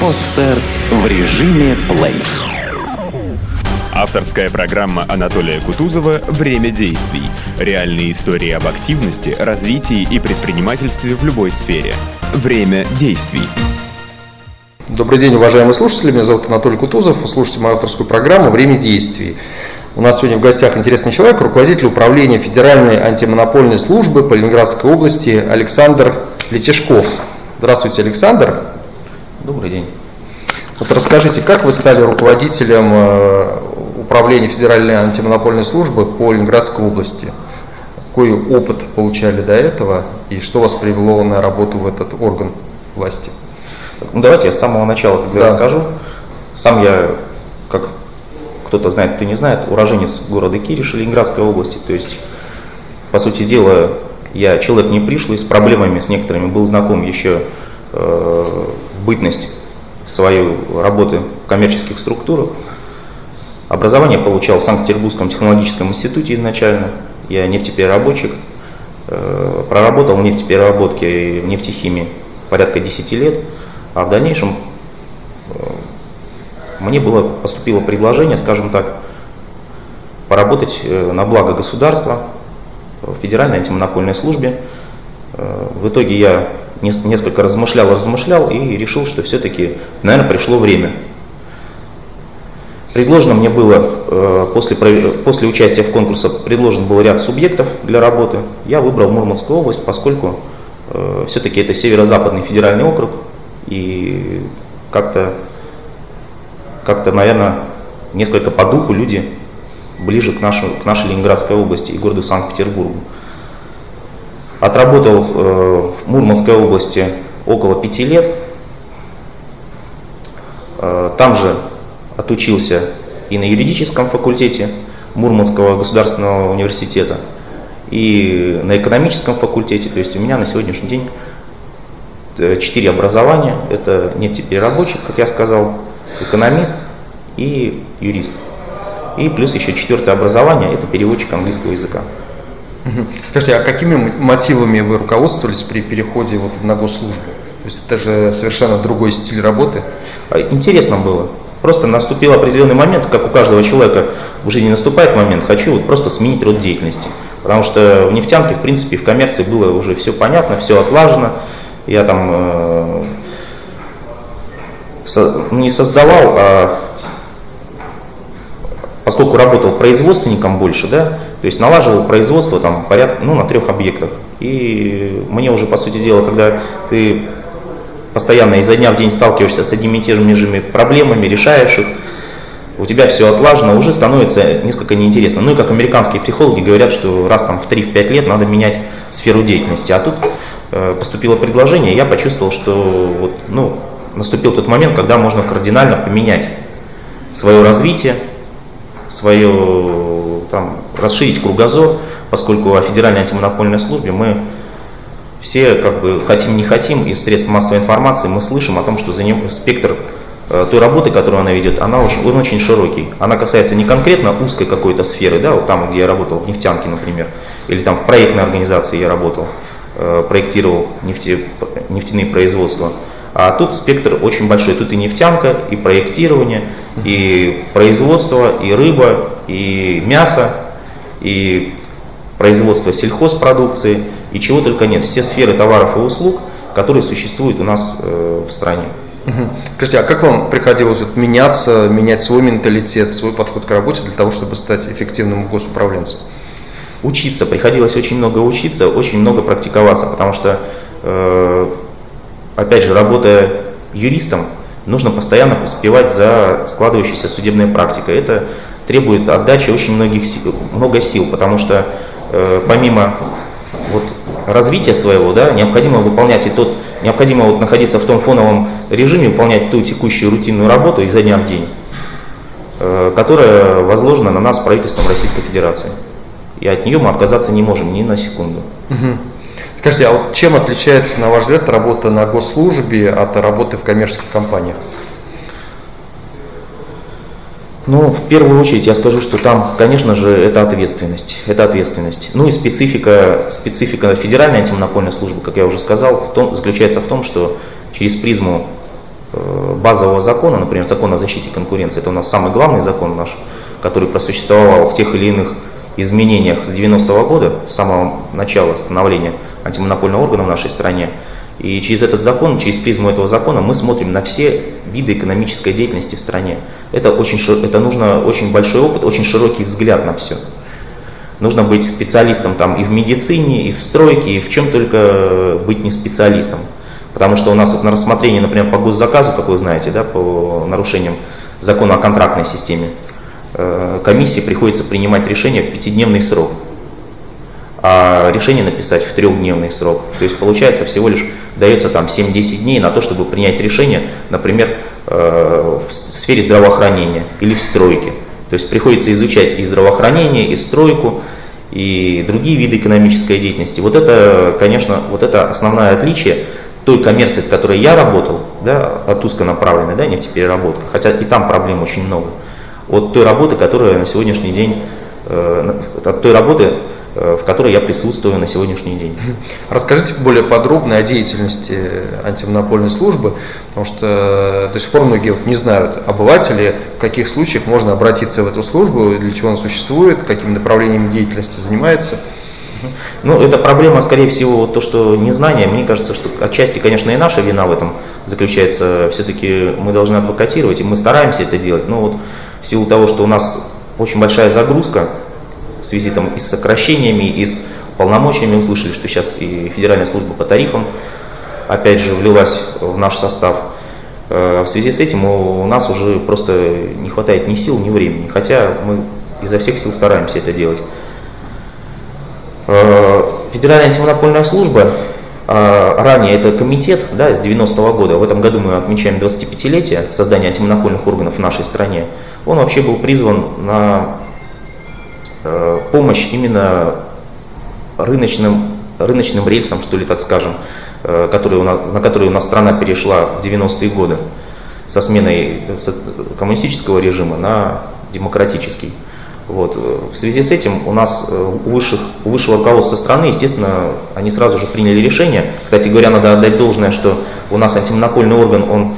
Подстер в режиме плей. Авторская программа Анатолия Кутузова «Время действий». Реальные истории об активности, развитии и предпринимательстве в любой сфере. Время действий. Добрый день, уважаемые слушатели. Меня зовут Анатолий Кутузов. Вы слушаете мою авторскую программу «Время действий». У нас сегодня в гостях интересный человек, руководитель управления Федеральной антимонопольной службы по Ленинградской области Александр Летешков. Здравствуйте, Александр. Добрый день. Вот расскажите, как вы стали руководителем э, управления Федеральной антимонопольной службы по Ленинградской области? Какой опыт получали до этого и что вас привело на работу в этот орган власти? Ну, давайте я с самого начала тогда Да. расскажу. Сам я, как кто-то знает, кто не знает, уроженец города Кириш, Ленинградской области. То есть, по сути дела, я человек не пришлый, с проблемами с некоторыми был знаком еще э, бытность свою работы в коммерческих структурах. Образование получал в Санкт-Петербургском технологическом институте изначально. Я нефтепереработчик. Э, Проработал в нефтепереработке и в нефтехимии порядка 10 лет. А в дальнейшем мне было поступило предложение, скажем так, поработать э, на благо государства в Федеральной антимонопольной службе. Э, В итоге я нес- несколько размышлял, размышлял и решил, что все-таки, наверное, пришло время. Предложено мне было, э, после, после участия в конкурсе, предложен был ряд субъектов для работы. Я выбрал Мурманскую область, поскольку все-таки это северо-западный федеральный округ, и как-то, как-то, наверное, несколько по духу люди ближе к, нашу, к нашей Ленинградской области и городу Санкт-Петербургу. Отработал э, в Мурманской области около пяти лет. Э, там же отучился и на юридическом факультете Мурманского государственного университета, и на экономическом факультете. То есть у меня на сегодняшний день э, четыре образования. Это нефтепереработчик, как я сказал, экономист и юрист. И плюс еще четвертое образование – это переводчик английского языка. Скажите, а какими мотивами вы руководствовались при переходе вот на госслужбу? То есть это же совершенно другой стиль работы. А Интересно было. Просто наступил определенный момент, как у каждого человека в жизни наступает момент, хочу вот просто сменить род деятельности. Потому что в нефтянке, в принципе, в коммерции было уже все понятно, все отлажено. Я там э, не создавал, а поскольку работал производственником больше, да, то есть налаживал производство там порядка, ну, на трех объектах. И мне уже, по сути дела, когда ты постоянно изо дня в день сталкиваешься с одними и теми же проблемами, решаешь их, у тебя все отлажено, уже становится несколько неинтересно. Ну и как американские психологи говорят, что раз там в 3-5 лет надо менять сферу деятельности. А тут э, поступило предложение, я почувствовал, что вот, ну, наступил тот момент, когда можно кардинально поменять свое развитие, свое, там, расширить кругозор, поскольку о Федеральной антимонопольной службе мы все, как бы, хотим не хотим, из средств массовой информации мы слышим о том, что за ним спектр э, той работы, которую она ведет, она очень, он очень широкий. Она касается не конкретно узкой какой-то сферы, да, вот там, где я работал, в нефтянке, например, или там в проектной организации я работал, э, проектировал нефте, нефтяные производства. А тут спектр очень большой. Тут и нефтянка, и проектирование, и производство, и рыба, и мясо, и производство сельхозпродукции, и чего только нет. Все сферы товаров и услуг, которые существуют у нас э, в стране. Мгм. Скажите, а как вам приходилось вот меняться, менять свой менталитет, свой подход к работе для того, чтобы стать эффективным госуправленцем? Учиться, приходилось очень много учиться, очень много практиковаться, потому что, э, опять же, работая юристом, нужно постоянно поспевать за складывающейся судебной практикой. Это требует отдачи очень многих сил, много сил, потому что э, помимо вот, развития своего, да, необходимо выполнять и тот, необходимо вот находиться в том фоновом режиме, выполнять ту текущую рутинную работу изо дня в день, э, которая возложена на нас правительством Российской Федерации. И от нее мы отказаться не можем ни на секунду. Мгм. Скажите, а вот чем отличается, на ваш взгляд, работа на госслужбе от работы в коммерческих компаниях? Ну, в первую очередь я скажу, что там, конечно же, это ответственность. Это ответственность. Ну и специфика, специфика федеральной антимонопольной службы, как я уже сказал, в том, заключается в том, что через призму э, базового закона, например, закона о защите конкуренции, это у нас самый главный закон наш, который просуществовал в тех или иных изменениях с 90-го года, с самого начала становления антимонопольного органа в нашей стране. И через этот закон, через призму этого закона мы смотрим на все виды экономической деятельности в стране. Это, очень, это нужно очень большой опыт, очень широкий взгляд на все. Нужно быть специалистом там и в медицине, и в стройке, и в чем только быть не специалистом. Потому что у нас вот на рассмотрение, например, по госзаказу, как вы знаете, да, по нарушениям закона о контрактной системе, комиссии приходится принимать решение в пятидневный срок а решение написать в трехдневный срок. То есть получается всего лишь дается там 7-10 дней на то, чтобы принять решение, например, э, в сфере здравоохранения или в стройке. То есть приходится изучать и здравоохранение, и стройку, и другие виды экономической деятельности. Вот это, конечно, вот это основное отличие той коммерции, в которой я работал, да, от узконаправленной да, нефтепереработка, хотя и там проблем очень много, от той работы, которая на сегодняшний день, э, от той работы, Э, в которой я присутствую на сегодняшний день. Расскажите более подробно о деятельности антимонопольной службы, потому что до сих пор многие вот не знают, обыватели, в каких случаях можно обратиться в эту службу, для чего она существует, какими направлениями деятельности занимается. Ну, это проблема, скорее всего, вот то, что незнание. Мне кажется, что отчасти, конечно, и наша вина в этом заключается. Все-таки мы должны адвокатировать, и мы стараемся это делать. Но вот в силу того, что у нас очень большая загрузка в связи там, и с сокращениями, и с полномочиями. Вы слышали, что сейчас и Федеральная служба по тарифам опять же влилась в наш состав. Э, в связи с этим у нас уже просто не хватает ни сил, ни времени, хотя мы изо всех сил стараемся это делать. Э, Федеральная антимонопольная служба, ранее это комитет да, с 90-го года, в этом году мы отмечаем 25-летие создания антимонопольных органов в нашей стране, он вообще был призван на Э, помощь именно рыночным, рыночным рельсам, что ли, так скажем, э, которые у нас, на которые у нас страна перешла в 90-е годы со сменой коммунистического режима на демократический. Вот. В связи с этим у нас э, у, высших, у высшего руководства страны, естественно, они сразу же приняли решение. Кстати говоря, надо отдать должное, что у нас антимонопольный орган, он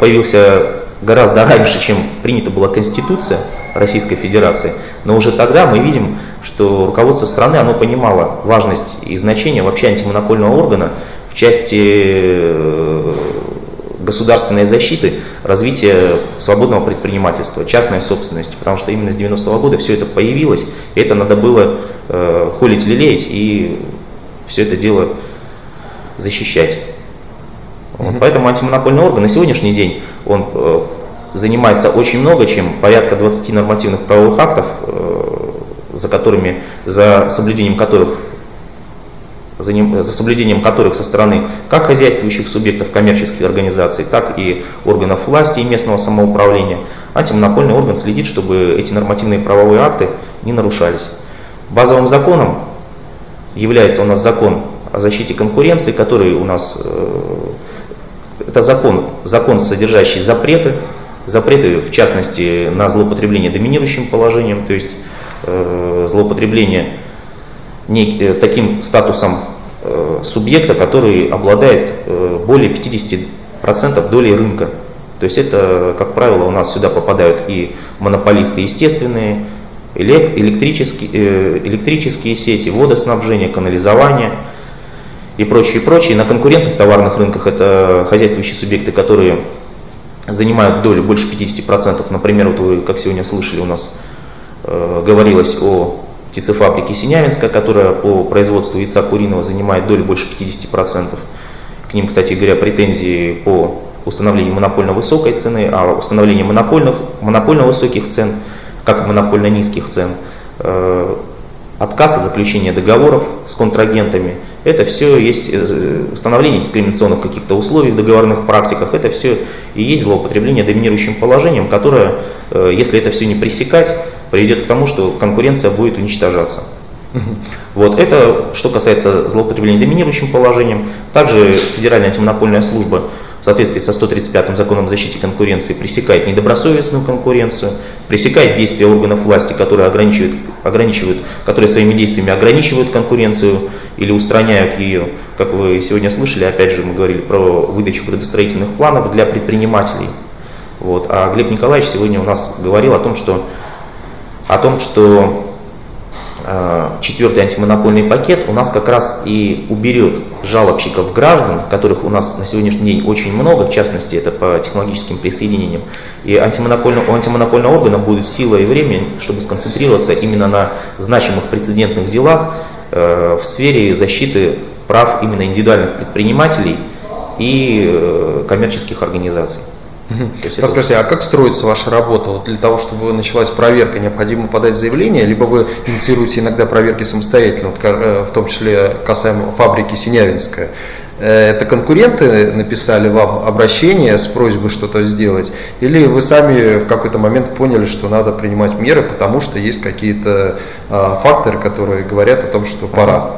появился гораздо раньше, чем принята была Конституция Российской Федерации. Но уже тогда мы видим, что руководство страны оно понимало важность и значение вообще антимонопольного органа в части э, государственной защиты, развития свободного предпринимательства, частной собственности, потому что именно с 90-го года все это появилось, и это надо было э, холить, лелеять и все это дело защищать. Вот, поэтому антимонопольный орган на сегодняшний день он э, занимается очень много чем, порядка 20 нормативных правовых актов, э, за которыми, за соблюдением которых за, ним, за соблюдением которых со стороны как хозяйствующих субъектов коммерческих организаций, так и органов власти и местного самоуправления, антимонопольный орган следит, чтобы эти нормативные правовые акты не нарушались. Базовым законом является у нас закон о защите конкуренции, который у нас э, это закон, закон, содержащий запреты, запреты, в частности, на злоупотребление доминирующим положением, то есть э, злоупотребление э, таким статусом э, субъекта, который обладает э, более 50% долей рынка. То есть это, как правило, у нас сюда попадают и монополисты естественные, электрические, э, электрические сети, водоснабжение, канализование – и прочее, прочее. На конкурентных товарных рынках это хозяйствующие субъекты, которые занимают долю больше 50%. Например, вот вы, как сегодня слышали, у нас э, говорилось о птицефабрике Синявинска, которая по производству яйца куриного занимает долю больше 50%. К ним, кстати говоря, претензии по установлению монопольно высокой цены, а установление монопольных, монопольно высоких цен, как и монопольно низких цен, э, отказ от заключения договоров с контрагентами – это все есть э, установление дискриминационных каких-то условий в договорных практиках, это все и есть злоупотребление доминирующим положением, которое, э, если это все не пресекать, приведет к тому, что конкуренция будет уничтожаться. Вот это что касается злоупотребления доминирующим положением. Также Федеральная антимонопольная служба в соответствии со 135 законом о защите конкуренции пресекает недобросовестную конкуренцию, пресекает действия органов власти, которые ограничивают, ограничивают, которые своими действиями ограничивают конкуренцию или устраняют ее. Как вы сегодня слышали, опять же мы говорили про выдачу градостроительных планов для предпринимателей. Вот. А Глеб Николаевич сегодня у нас говорил о том, что, о том, что Э, четвертый антимонопольный пакет у нас как раз и уберет жалобщиков граждан, которых у нас на сегодняшний день очень много, в частности это по технологическим присоединениям. И антимонопольного, у антимонопольного органа будет сила и время, чтобы сконцентрироваться именно на значимых прецедентных делах э, в сфере защиты прав именно индивидуальных предпринимателей и э, коммерческих организаций. Расскажите, а как строится ваша работа? Вот для того, чтобы началась проверка, необходимо подать заявление, либо вы инициируете иногда проверки самостоятельно, вот, э, в том числе касаемо фабрики Синявинская. Э, это конкуренты написали вам обращение с просьбой что-то сделать, или вы сами в какой-то момент поняли, что надо принимать меры, потому что есть какие-то а, факторы, которые говорят о том, что пора?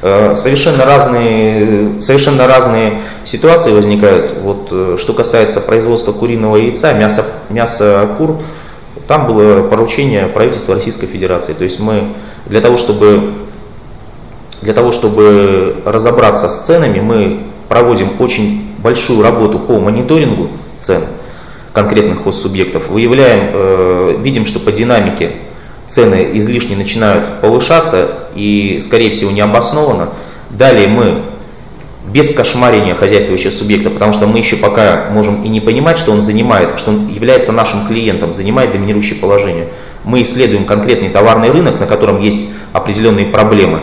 Э, совершенно разные, совершенно разные ситуации возникают. Вот, э, что касается производства куриного яйца, мяса, мяса кур, там было поручение правительства Российской Федерации. То есть мы для того, чтобы, для того, чтобы разобраться с ценами, мы проводим очень большую работу по мониторингу цен конкретных хоссубъектов, выявляем, э, видим, что по динамике цены излишне начинают повышаться и, скорее всего, необоснованно. Далее мы без кошмарения хозяйствующего субъекта, потому что мы еще пока можем и не понимать, что он занимает, что он является нашим клиентом, занимает доминирующее положение. Мы исследуем конкретный товарный рынок, на котором есть определенные проблемы.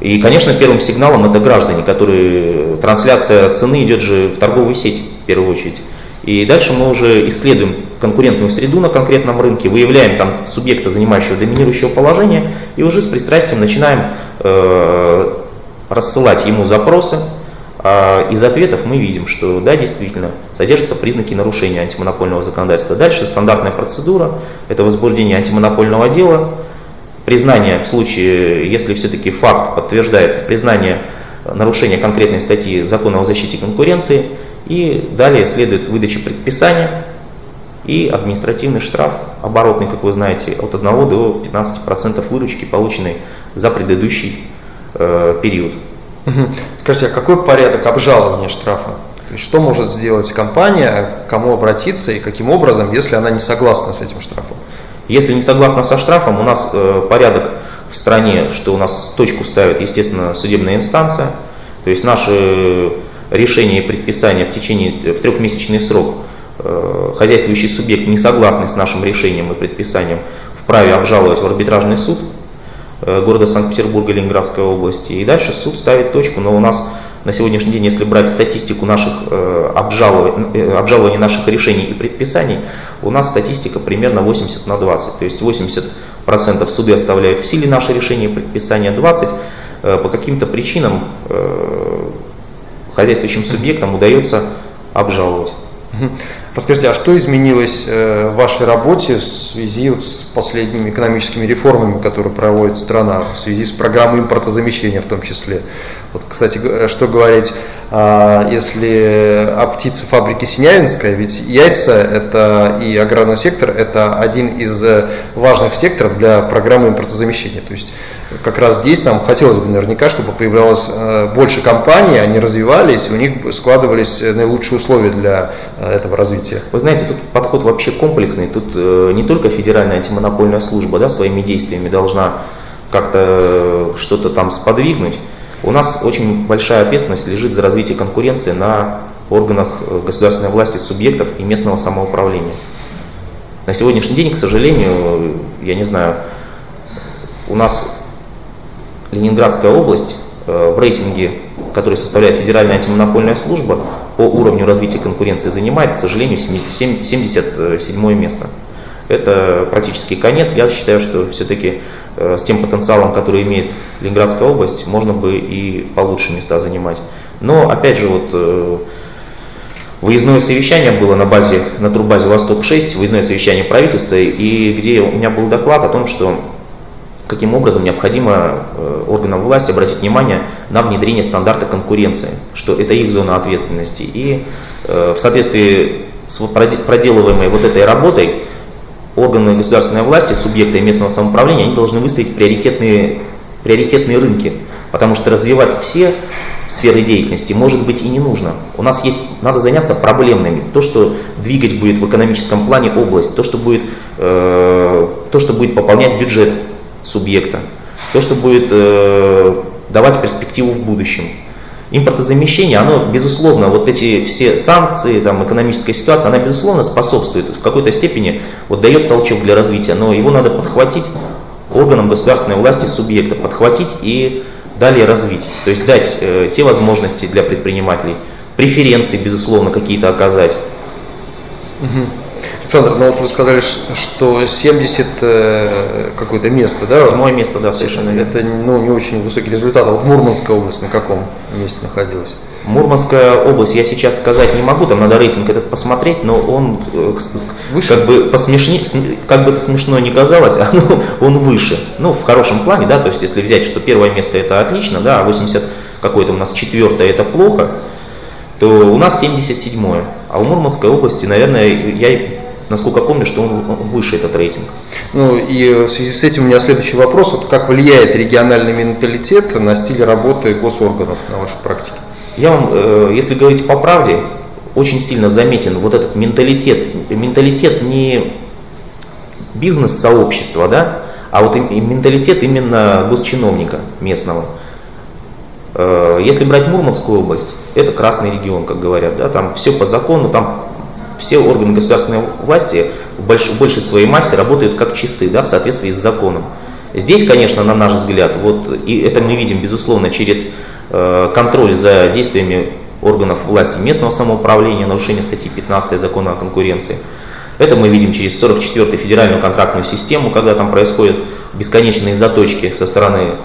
И, конечно, первым сигналом это граждане, которые трансляция цены идет же в торговую сеть в первую очередь. И дальше мы уже исследуем конкурентную среду на конкретном рынке, выявляем там субъекта, занимающего доминирующего положения, и уже с пристрастием начинаем э, рассылать ему запросы. А из ответов мы видим, что да, действительно, содержатся признаки нарушения антимонопольного законодательства. Дальше стандартная процедура, это возбуждение антимонопольного дела, признание в случае, если все-таки факт подтверждается, признание нарушения конкретной статьи закона о защите конкуренции – и далее следует выдача предписания и административный штраф, оборотный, как вы знаете, от 1 до 15% выручки, полученной за предыдущий э, период. Скажите, а какой порядок обжалования штрафа? Что может сделать компания, кому обратиться и каким образом, если она не согласна с этим штрафом? Если не согласна со штрафом, у нас э, порядок в стране, что у нас точку ставит, естественно, судебная инстанция. То есть наши решение и предписание в течение, в трехмесячный срок э, хозяйствующий субъект, не согласный с нашим решением и предписанием, вправе обжаловать в арбитражный суд э, города Санкт-Петербурга, Ленинградской области. И дальше суд ставит точку, но у нас на сегодняшний день, если брать статистику наших э, обжалований, наших решений и предписаний, у нас статистика примерно 80 на 20. То есть 80% суды оставляют в силе наши решения и предписания, 20 по каким-то причинам хозяйствующим субъектам удается обжаловать. Расскажите, а что изменилось э, в вашей работе в связи с последними экономическими реформами, которые проводит страна, в связи с программой импортозамещения в том числе? Вот, кстати, э, что говорить, а, если о птице фабрики Синявинская, ведь яйца это и аграрный сектор – это один из э, важных секторов для программы импортозамещения. То есть как раз здесь нам хотелось бы наверняка, чтобы появлялось э, больше компаний, они развивались, у них складывались наилучшие условия для этого развития. Вы знаете, тут подход вообще комплексный. Тут не только Федеральная антимонопольная служба да, своими действиями должна как-то что-то там сподвигнуть. У нас очень большая ответственность лежит за развитие конкуренции на органах э, государственной власти, субъектов и местного самоуправления. На сегодняшний день, к сожалению, я не знаю, у нас Ленинградская область э, в рейтинге, который составляет Федеральная антимонопольная служба, по уровню развития конкуренции занимает, к сожалению, 77 место. Это практически конец. Я считаю, что все-таки Э, с тем потенциалом, который имеет Ленинградская область, можно бы и получше места занимать. Но, опять же, вот э, выездное совещание было на базе, на турбазе Восток-6, выездное совещание правительства, и где у меня был доклад о том, что каким образом необходимо э, органам власти обратить внимание на внедрение стандарта конкуренции, что это их зона ответственности. И в соответствии с проделываемой вот этой работой органы государственной власти, субъекты местного самоуправления, они должны выставить приоритетные, приоритетные рынки, потому что развивать все сферы деятельности, может быть, и не нужно. У нас есть, надо заняться проблемными. То, что двигать будет в экономическом плане область, то, что будет, э, то, что будет пополнять бюджет субъекта, то, что будет э, давать перспективу в будущем. Импортозамещение, оно, безусловно, вот эти все санкции, там, экономическая ситуация, она, безусловно, способствует, в какой-то степени вот, дает толчок для развития, но его надо подхватить органам государственной власти субъекта, подхватить и далее развить. То есть дать э, те возможности для предпринимателей, преференции, безусловно, какие-то оказать. Угу. Александр, ну вот вы сказали, что 70 э, какое-то место, да? Седьмое место, да, совершенно Это ну, не очень высокий результат. А вот Мурманская область на каком месте находилась? Мурманская область, я сейчас сказать не могу, там надо рейтинг этот посмотреть, но он э, выше? как бы посмешни, как бы это смешно не казалось, а, ну, он выше. Ну, в хорошем плане, да, то есть если взять, что первое место это отлично, да, а 80 какое-то у нас четвертое это плохо, то у нас 77-е. А у Мурманской области, наверное, я насколько помню, что он выше этот рейтинг. Ну и в связи с этим у меня следующий вопрос. Вот как влияет региональный менталитет на стиль работы госорганов на вашей практике? Я вам, э, если говорить по правде, очень сильно заметен вот этот менталитет. Менталитет не бизнес-сообщества, да, а вот менталитет именно госчиновника местного. Э, если брать Мурманскую область, это красный регион, как говорят, да, там все по закону, там все органы государственной власти в большей, большей своей массе работают как часы, да, в соответствии с законом. Здесь, конечно, на наш взгляд, вот, и это мы видим, безусловно, через э, контроль за действиями органов власти местного самоуправления, нарушение статьи 15 закона о конкуренции. Это мы видим через 44-ю федеральную контрактную систему, когда там происходят бесконечные заточки со стороны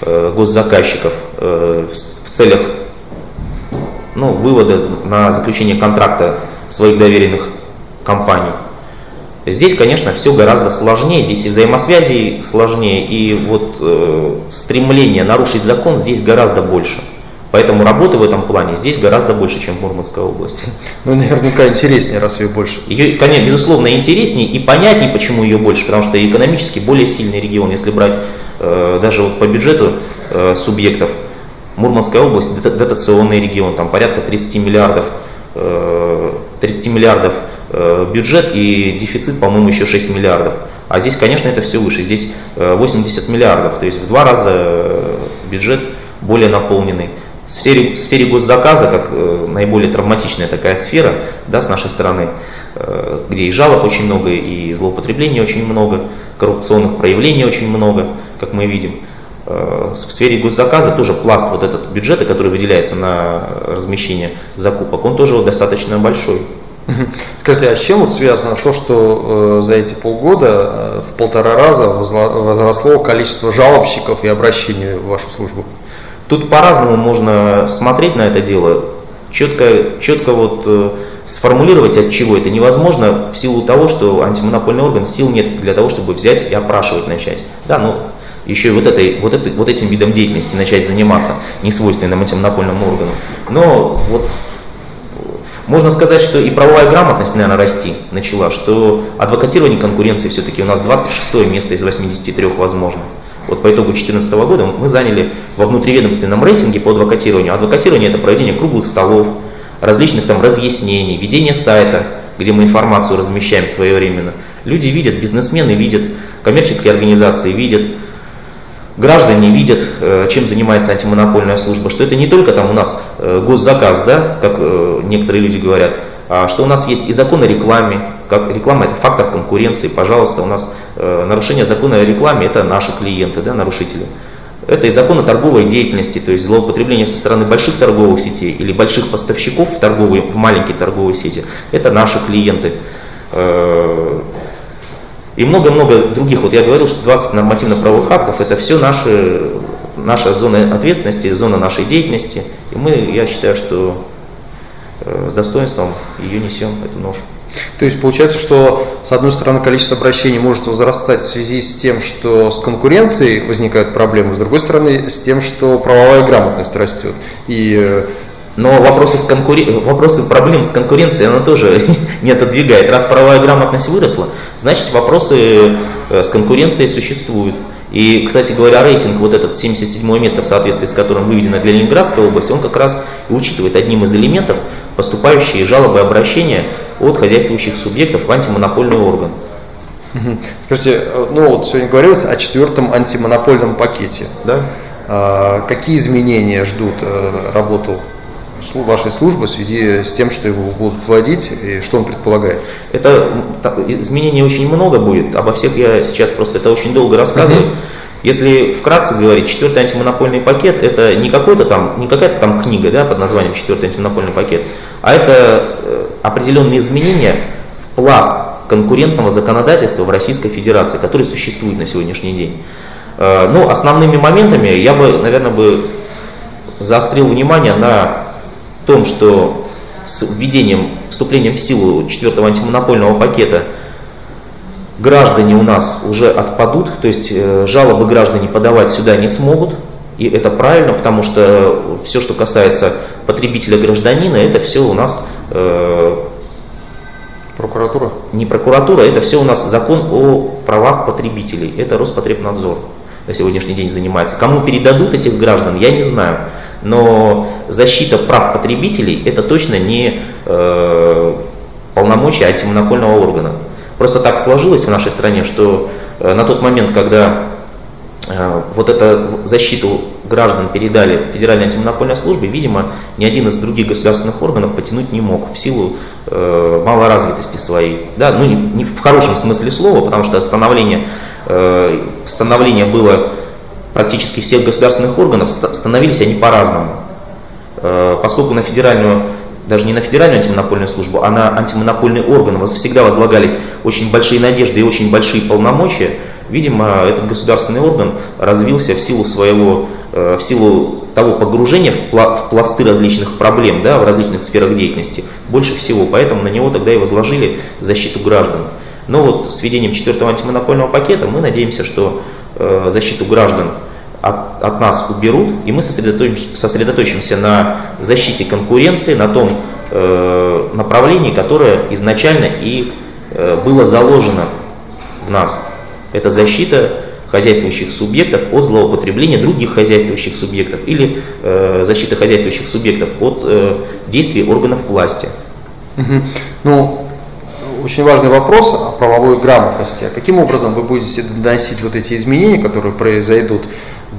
э, госзаказчиков э, в целях ну, вывода на заключение контракта своих доверенных компаний. Здесь, конечно, все гораздо сложнее, здесь и взаимосвязи сложнее, и вот э, стремление нарушить закон здесь гораздо больше. Поэтому работы в этом плане здесь гораздо больше, чем в Мурманской области. Ну, наверняка интереснее, раз ее больше. Ее, конечно, безусловно, интереснее и понятнее, почему ее больше, потому что экономически более сильный регион. Если брать э, даже вот по бюджету э, субъектов, Мурманская область дотационный регион, там порядка 30 миллиардов 30 э, миллиардов э, бюджет и дефицит, по-моему, еще 6 миллиардов. А здесь, конечно, это все выше. Здесь 80 э, миллиардов, то есть в два раза бюджет более наполненный. В сфере, в сфере госзаказа, как наиболее травматичная такая сфера да, с нашей стороны, где и жалоб очень много, и злоупотреблений очень много, коррупционных проявлений очень много, как мы видим – Э, в сфере госзаказа тоже пласт вот этот бюджета, который выделяется на размещение закупок, он тоже достаточно большой. Скажите, а с чем вот связано то, что э, за эти полгода э, в полтора раза возросло количество жалобщиков и обращений в вашу службу? Тут по-разному можно смотреть на это дело. Четко, четко вот э, сформулировать, от чего это невозможно, в силу того, что антимонопольный орган сил нет для того, чтобы взять и опрашивать начать. Да, ну, еще и вот, этой, вот, этой, вот этим видом деятельности начать заниматься, не свойственным этим напольным органам. Но вот можно сказать, что и правовая грамотность, наверное, расти начала, что адвокатирование конкуренции все-таки у нас 26 место из 83 возможных. Вот по итогу 2014 года мы заняли во внутриведомственном рейтинге по адвокатированию. Адвокатирование это проведение круглых столов, различных там разъяснений, ведение сайта, где мы информацию размещаем своевременно. Люди видят, бизнесмены видят, коммерческие организации видят, граждане видят, э, чем занимается антимонопольная служба, что это не только там у нас э, госзаказ, да, как э, некоторые люди говорят, а что у нас есть и закон о рекламе, как реклама это фактор конкуренции, пожалуйста, у нас нарушение закона о рекламе это наши клиенты, да, нарушители. Это и закон о торговой деятельности, то есть злоупотребление со стороны больших торговых сетей или больших поставщиков в, торговые, в маленькие торговые сети, это наши клиенты. И много-много других. Вот я говорил, что 20 нормативно-правовых актов это все наши, наша зона ответственности, зона нашей деятельности. И мы, я считаю, что э, с достоинством ее несем, эту ношу. То есть получается, что с одной стороны количество обращений может возрастать в связи с тем, что с конкуренцией возникают проблемы, с другой стороны с тем, что правовая грамотность растет. И э, но вопросы, с конкурен... вопросы проблем с конкуренцией она тоже не отодвигает. Раз правовая грамотность выросла, значит вопросы э, с конкуренцией существуют. И, кстати говоря, рейтинг, вот этот 77 место, в соответствии с которым выведено для Ленинградской области, он как раз и учитывает одним из элементов поступающие жалобы и обращения от хозяйствующих субъектов в антимонопольный орган. Скажите, э, ну вот сегодня говорилось о четвертом антимонопольном пакете. Да? А, какие изменения ждут э, работу вашей службы в связи с тем, что его будут вводить и что он предполагает? Это изменений очень много будет. Обо всех я сейчас просто это очень долго рассказываю. Uh-huh. Если вкратце говорить, четвертый антимонопольный пакет это не какой-то там, не какая-то там книга да, под названием четвертый антимонопольный пакет, а это э, определенные изменения в пласт конкурентного законодательства в Российской Федерации, который существует на сегодняшний день. Э, ну, основными моментами я бы, наверное, бы заострил внимание на том, что с введением, вступлением в силу четвертого антимонопольного пакета граждане у нас уже отпадут, то есть э, жалобы граждане подавать сюда не смогут, и это правильно, потому что все, что касается потребителя гражданина, это все у нас э, прокуратура. Не прокуратура, это все у нас закон о правах потребителей. Это Роспотребнадзор на сегодняшний день занимается. Кому передадут этих граждан, я не знаю. Но защита прав потребителей это точно не э, полномочия антимонопольного органа. Просто так сложилось в нашей стране, что э, на тот момент, когда э, вот эту защиту граждан передали Федеральной антимонопольной службе, видимо, ни один из других государственных органов потянуть не мог в силу э, малоразвитости своей. Да, ну не, не в хорошем смысле слова, потому что становление, э, становление было практически всех государственных органов, становились они по-разному. Э, поскольку на федеральную, даже не на федеральную антимонопольную службу, а на антимонопольный орган всегда возлагались очень большие надежды и очень большие полномочия, видимо, этот государственный орган развился в силу своего, э, в силу того погружения в пласты различных проблем, да, в различных сферах деятельности, больше всего. Поэтому на него тогда и возложили защиту граждан. Но вот с введением четвертого антимонопольного пакета мы надеемся, что э, защиту граждан от, от нас уберут, и мы сосредоточимся, сосредоточимся на защите конкуренции, на том э, направлении, которое изначально и э, было заложено в нас. Это защита хозяйствующих субъектов от злоупотребления других хозяйствующих субъектов или э, защита хозяйствующих субъектов от э, действий органов власти. Угу. Ну, очень важный вопрос о правовой грамотности. А каким образом вы будете доносить вот эти изменения, которые произойдут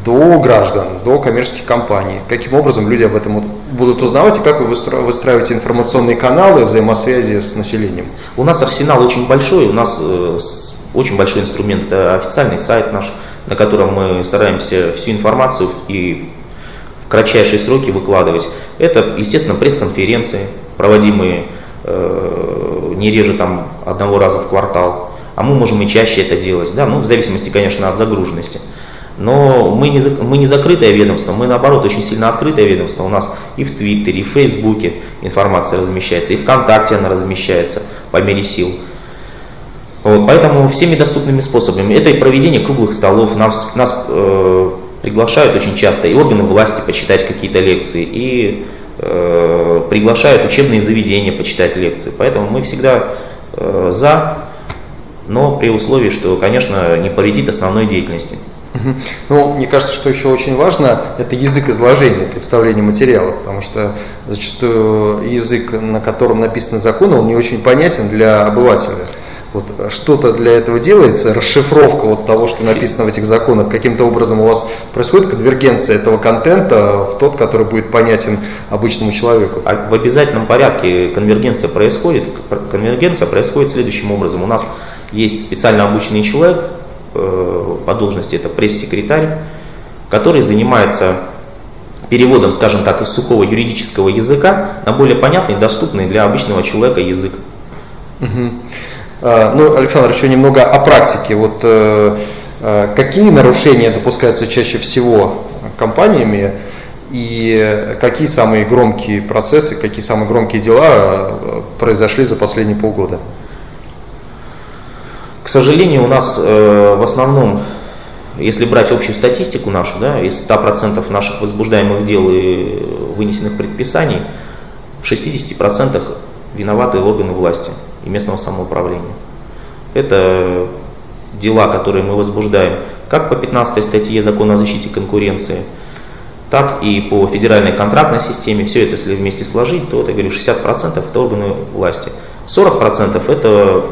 до граждан, до коммерческих компаний? Каким образом люди об этом будут узнавать и как вы выстраиваете информационные каналы взаимосвязи с населением? У нас арсенал очень большой, у нас э, очень большой инструмент, это официальный сайт наш, на котором мы стараемся всю информацию и в кратчайшие сроки выкладывать. Это, естественно, пресс-конференции, проводимые э, не реже там одного раза в квартал, а мы можем и чаще это делать, да, ну, в зависимости, конечно, от загруженности. Но мы не, мы не закрытое ведомство, мы наоборот очень сильно открытое ведомство. У нас и в Твиттере, и в Фейсбуке информация размещается, и ВКонтакте она размещается по мере сил. Вот, поэтому всеми доступными способами. Это и проведение круглых столов. Нас, нас э, приглашают очень часто и органы власти почитать какие-то лекции, и э, приглашают учебные заведения почитать лекции. Поэтому мы всегда э, за, но при условии, что, конечно, не повредит основной деятельности. Ну, мне кажется, что еще очень важно, это язык изложения, представления материала, потому что зачастую язык, на котором написаны законы, он не очень понятен для обывателя. Вот что-то для этого делается, расшифровка вот того, что написано в этих законах, каким-то образом у вас происходит конвергенция этого контента в тот, который будет понятен обычному человеку. А в обязательном порядке конвергенция происходит. Конвергенция происходит следующим образом. У нас есть специально обученный человек, по должности это пресс-секретарь, который занимается переводом, скажем так, из сухого юридического языка на более понятный доступный для обычного человека язык. Угу. Ну, Александр, еще немного о практике. Вот э, э, какие нарушения допускаются чаще всего компаниями и какие самые громкие процессы, какие самые громкие дела произошли за последние полгода? К сожалению, у нас э, в основном, если брать общую статистику нашу, да, из 100% наших возбуждаемых дел и вынесенных предписаний, в 60% виноваты органы власти и местного самоуправления. Это дела, которые мы возбуждаем как по 15 статье Закона о защите конкуренции, так и по федеральной контрактной системе. Все это, если вместе сложить, то, я говорю, 60% это органы власти. 40% это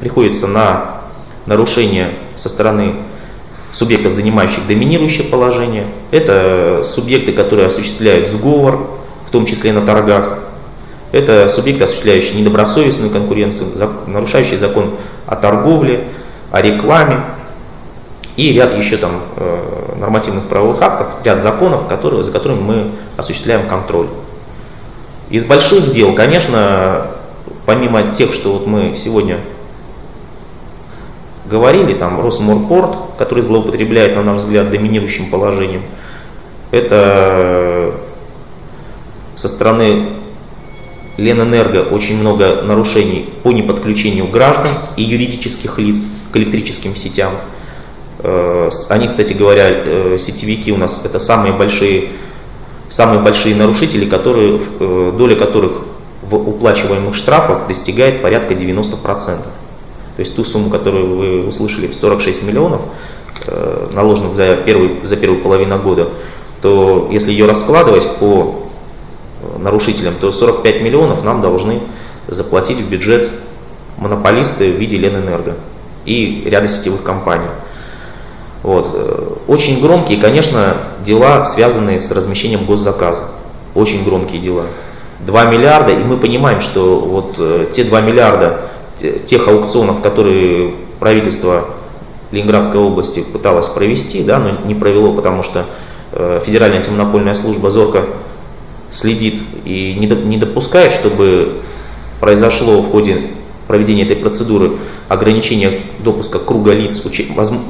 приходится на нарушения со стороны субъектов, занимающих доминирующее положение. Это субъекты, которые осуществляют сговор, в том числе на торгах. Это субъекты, осуществляющие недобросовестную конкуренцию, нарушающие закон о торговле, о рекламе и ряд еще там э, нормативных правовых актов, ряд законов, которые, за которыми мы осуществляем контроль. Из больших дел, конечно, помимо тех, что вот мы сегодня говорили, там Росморпорт, который злоупотребляет, на наш взгляд, доминирующим положением, это со стороны Ленэнерго очень много нарушений по неподключению граждан и юридических лиц к электрическим сетям. Э, они, кстати говоря, э, сетевики у нас это самые большие, самые большие нарушители, которые, э, доля которых в уплачиваемых штрафах достигает порядка 90%. То есть ту сумму, которую вы услышали в 46 миллионов, э, наложенных за, первый, за первую половину года, то если ее раскладывать по э, нарушителям, то 45 миллионов нам должны заплатить в бюджет монополисты в виде Ленэнерго и ряда сетевых компаний. Вот. Э, очень громкие, конечно, дела, связанные с размещением госзаказа. Очень громкие дела. 2 миллиарда, и мы понимаем, что вот те 2 миллиарда, тех аукционов, которые правительство Ленинградской области пыталось провести, да, но не провело, потому что э, Федеральная антимонопольная служба зорко следит и не, допускает, чтобы произошло в ходе проведения этой процедуры ограничение допуска круга лиц,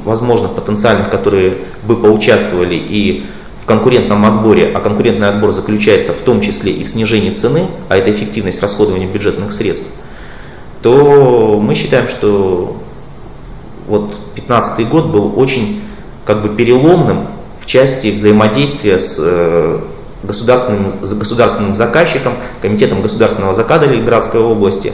возможных потенциальных, которые бы поучаствовали и в конкурентном отборе, а конкурентный отбор заключается в том числе и в снижении цены, а это эффективность расходования бюджетных средств, то мы считаем, что вот 2015 год был очень как бы переломным в части взаимодействия с э, государственным, с государственным заказчиком, комитетом государственного заказа Ленинградской области.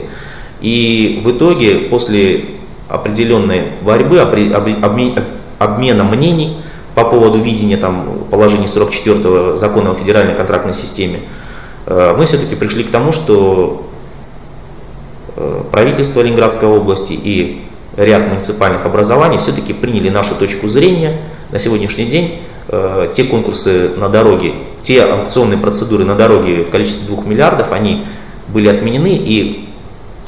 И в итоге после определенной борьбы, обмена мнений по поводу видения там, положений 44 закона о федеральной контрактной системе, э, мы все-таки пришли к тому, что правительство Ленинградской области и ряд муниципальных образований все-таки приняли нашу точку зрения. На сегодняшний день э, те конкурсы на дороге, те аукционные процедуры на дороге в количестве 2 миллиардов, они были отменены и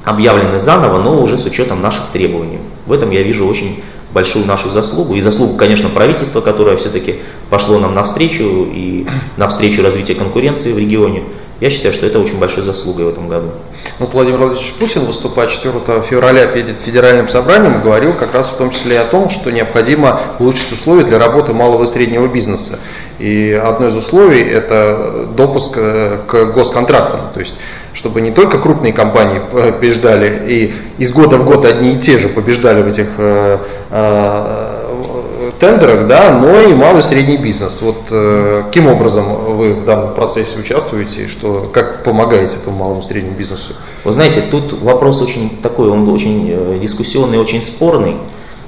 объявлены заново, но уже с учетом наших требований. В этом я вижу очень большую нашу заслугу. И заслугу, конечно, правительства, которое все-таки пошло нам навстречу и навстречу развитию конкуренции в регионе. Я считаю, что это очень большой заслугой в этом году. Ну, Владимир Владимирович Путин, выступая 4 февраля перед федеральным собранием, говорил как раз в том числе и о том, что необходимо улучшить условия для работы малого и среднего бизнеса. И одно из условий – это допуск э, к госконтрактам. То есть чтобы не только крупные компании побеждали и из года в год одни и те же побеждали в этих э, э, тендерах, да, но и малый и средний бизнес. Вот э, каким образом вы в данном процессе участвуете, что, как помогаете этому малому и среднему бизнесу? Вы знаете, тут вопрос очень такой, он очень э, дискуссионный, очень спорный.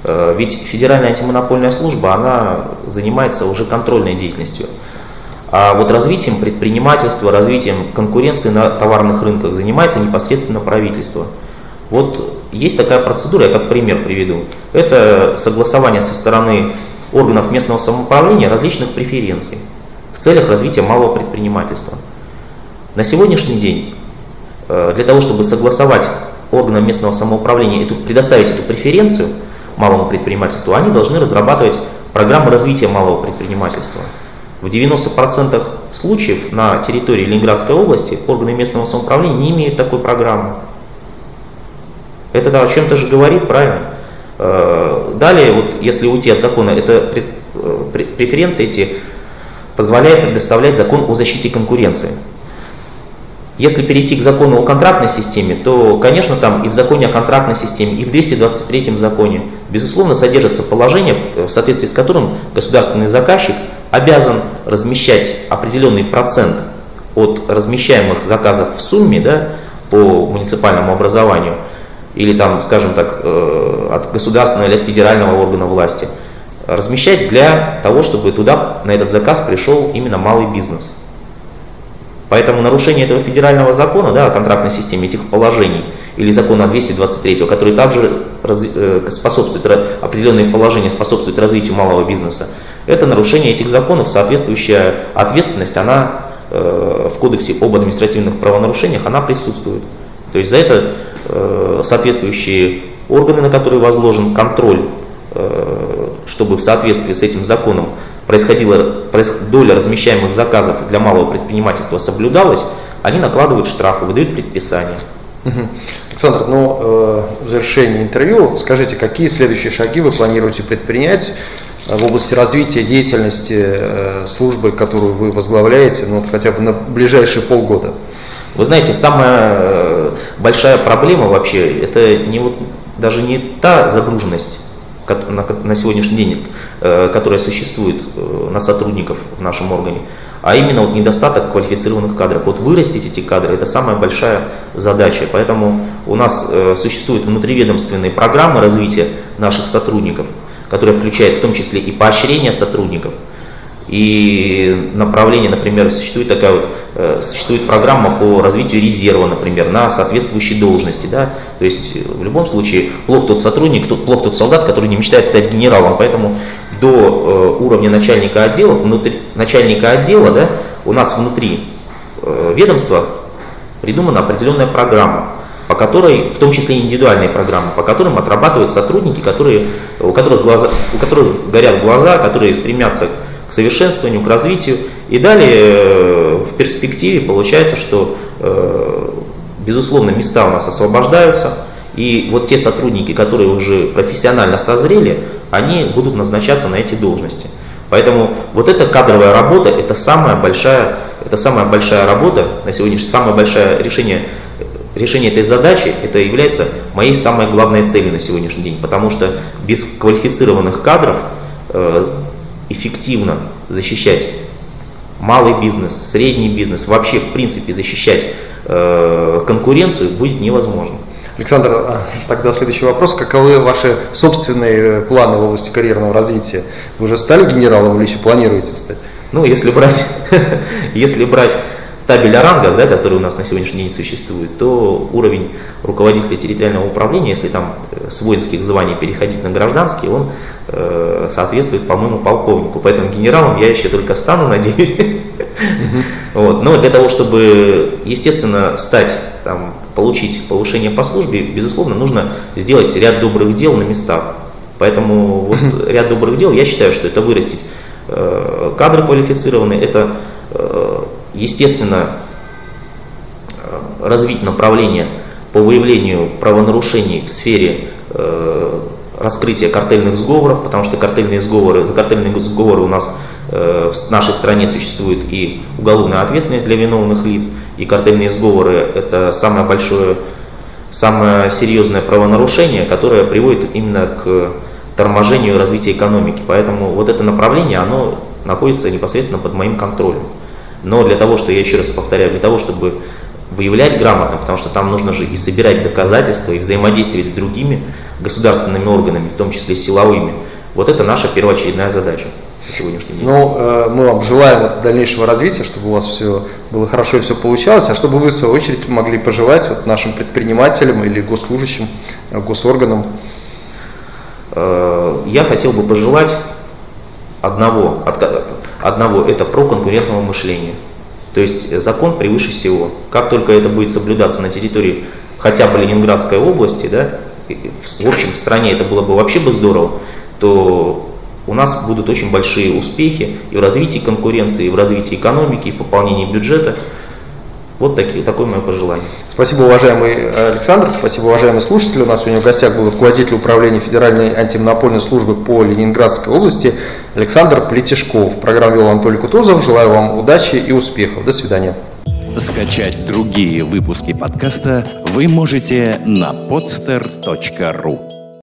Э, ведь Федеральная антимонопольная служба, она занимается уже контрольной деятельностью. А вот развитием предпринимательства, развитием конкуренции на товарных рынках занимается непосредственно правительство. Вот есть такая процедура, я как пример приведу. Это согласование со стороны органов местного самоуправления различных преференций в целях развития малого предпринимательства. На сегодняшний день э, для того, чтобы согласовать органам местного самоуправления, эту, предоставить эту преференцию малому предпринимательству, они должны разрабатывать программы развития малого предпринимательства. В 90% случаев на территории Ленинградской области органы местного самоуправления не имеют такой программы. Это да, о чем-то же говорит, правильно? Э, далее, вот, если уйти от закона, это э, преференции эти позволяет предоставлять закон о защите конкуренции. Если перейти к закону о контрактной системе, то, конечно, там и в законе о контрактной системе, и в 223 законе, безусловно, содержится положение, в соответствии с которым государственный заказчик обязан размещать определенный процент от размещаемых заказов в сумме да, по муниципальному образованию или там, скажем так, э, от государственного или от федерального органа власти, размещать для того, чтобы туда, на этот заказ пришел именно малый бизнес. Поэтому нарушение этого федерального закона да, о контрактной системе, этих положений, или закона 223, который также э, способствует, определенные положения способствуют развитию малого бизнеса, это нарушение этих законов, соответствующая ответственность, она э, в Кодексе об административных правонарушениях, она присутствует. То есть за это соответствующие органы, на которые возложен контроль, э, чтобы в соответствии с этим законом происходила доля размещаемых заказов для малого предпринимательства соблюдалась, они накладывают штрафы, выдают предписания. Александр, ну, э, в завершении интервью скажите, какие следующие шаги вы планируете предпринять э, в области развития деятельности э, службы, которую вы возглавляете, ну, вот хотя бы на ближайшие полгода? Вы знаете, самая большая проблема вообще, это не вот, даже не та загруженность, на сегодняшний день, э, которая существует э, на сотрудников в нашем органе, а именно вот недостаток квалифицированных кадров. Вот вырастить эти кадры – это самая большая задача. Поэтому у нас э, существуют внутриведомственные программы развития наших сотрудников, которые включают в том числе и поощрение сотрудников – и направление, например, существует такая вот, э, существует программа по развитию резерва, например, на соответствующей должности, да, то есть э, в любом случае плох тот сотрудник, тот, плох тот солдат, который не мечтает стать генералом, поэтому до э, уровня начальника отдела, внутри, начальника отдела, да, у нас внутри э, ведомства придумана определенная программа, по которой, в том числе индивидуальные программы, по которым отрабатывают сотрудники, которые, у, которых глаза, у которых горят глаза, которые стремятся к совершенствованию, к развитию. И далее э, в перспективе получается, что, э, безусловно, места у нас освобождаются, и вот те сотрудники, которые уже профессионально созрели, они будут назначаться на эти должности. Поэтому вот эта кадровая работа, это самая большая, это самая большая работа на сегодняшний, самое большое решение, решение этой задачи, это является моей самой главной целью на сегодняшний день, потому что без квалифицированных кадров э, эффективно защищать малый бизнес, средний бизнес, вообще в принципе защищать э, конкуренцию будет невозможно. Александр, а, тогда следующий вопрос. Каковы ваши собственные планы в области карьерного развития? Вы уже стали генералом или еще планируете стать? Ну, если брать, если брать табель о рангах, да, который у нас на сегодняшний день существует, то уровень руководителя территориального управления, если там э, с воинских званий переходить на гражданские, он э, соответствует, по-моему, полковнику. Поэтому генералом я еще только стану, надеюсь. Вот. Но для того, чтобы, естественно, стать, там, получить повышение по службе, безусловно, нужно сделать ряд добрых дел на местах. Поэтому вот ряд добрых дел, я считаю, что это вырастить э, кадры квалифицированные, это э, естественно, э, развить направление по выявлению правонарушений в сфере э, раскрытия картельных сговоров, потому что картельные сговоры, за картельные сговоры у нас э, в нашей стране существует и уголовная ответственность для виновных лиц, и картельные сговоры это самое большое, самое серьезное правонарушение, которое приводит именно к торможению развития экономики. Поэтому вот это направление, оно находится непосредственно под моим контролем. Но для того, что я еще раз повторяю, для того, чтобы выявлять грамотно, потому что там нужно же и собирать доказательства, и взаимодействовать с другими государственными органами, в том числе силовыми. Вот это наша первоочередная задача на сегодняшний день. Ну, э, мы вам желаем дальнейшего развития, чтобы у вас все было хорошо и все получалось, а чтобы вы, в свою очередь, могли пожелать вот нашим предпринимателям или госслужащим, э, госорганам. Э, я хотел бы пожелать одного, одного это про конкурентного мышления. То есть закон превыше всего. Как только это будет соблюдаться на территории хотя бы Ленинградской области, да, в общем в стране это было бы вообще бы здорово, то у нас будут очень большие успехи и в развитии конкуренции, и в развитии экономики, и в пополнении бюджета. Вот такие, такое мое пожелание. Спасибо, уважаемый Александр, спасибо, уважаемые слушатели. У нас сегодня в гостях был руководитель управления Федеральной антимонопольной службы по Ленинградской области Александр Плетишков. Программу вел Анатолий Кутузов. Желаю вам удачи и успехов. До свидания. Скачать другие выпуски подкаста вы можете на podster.ru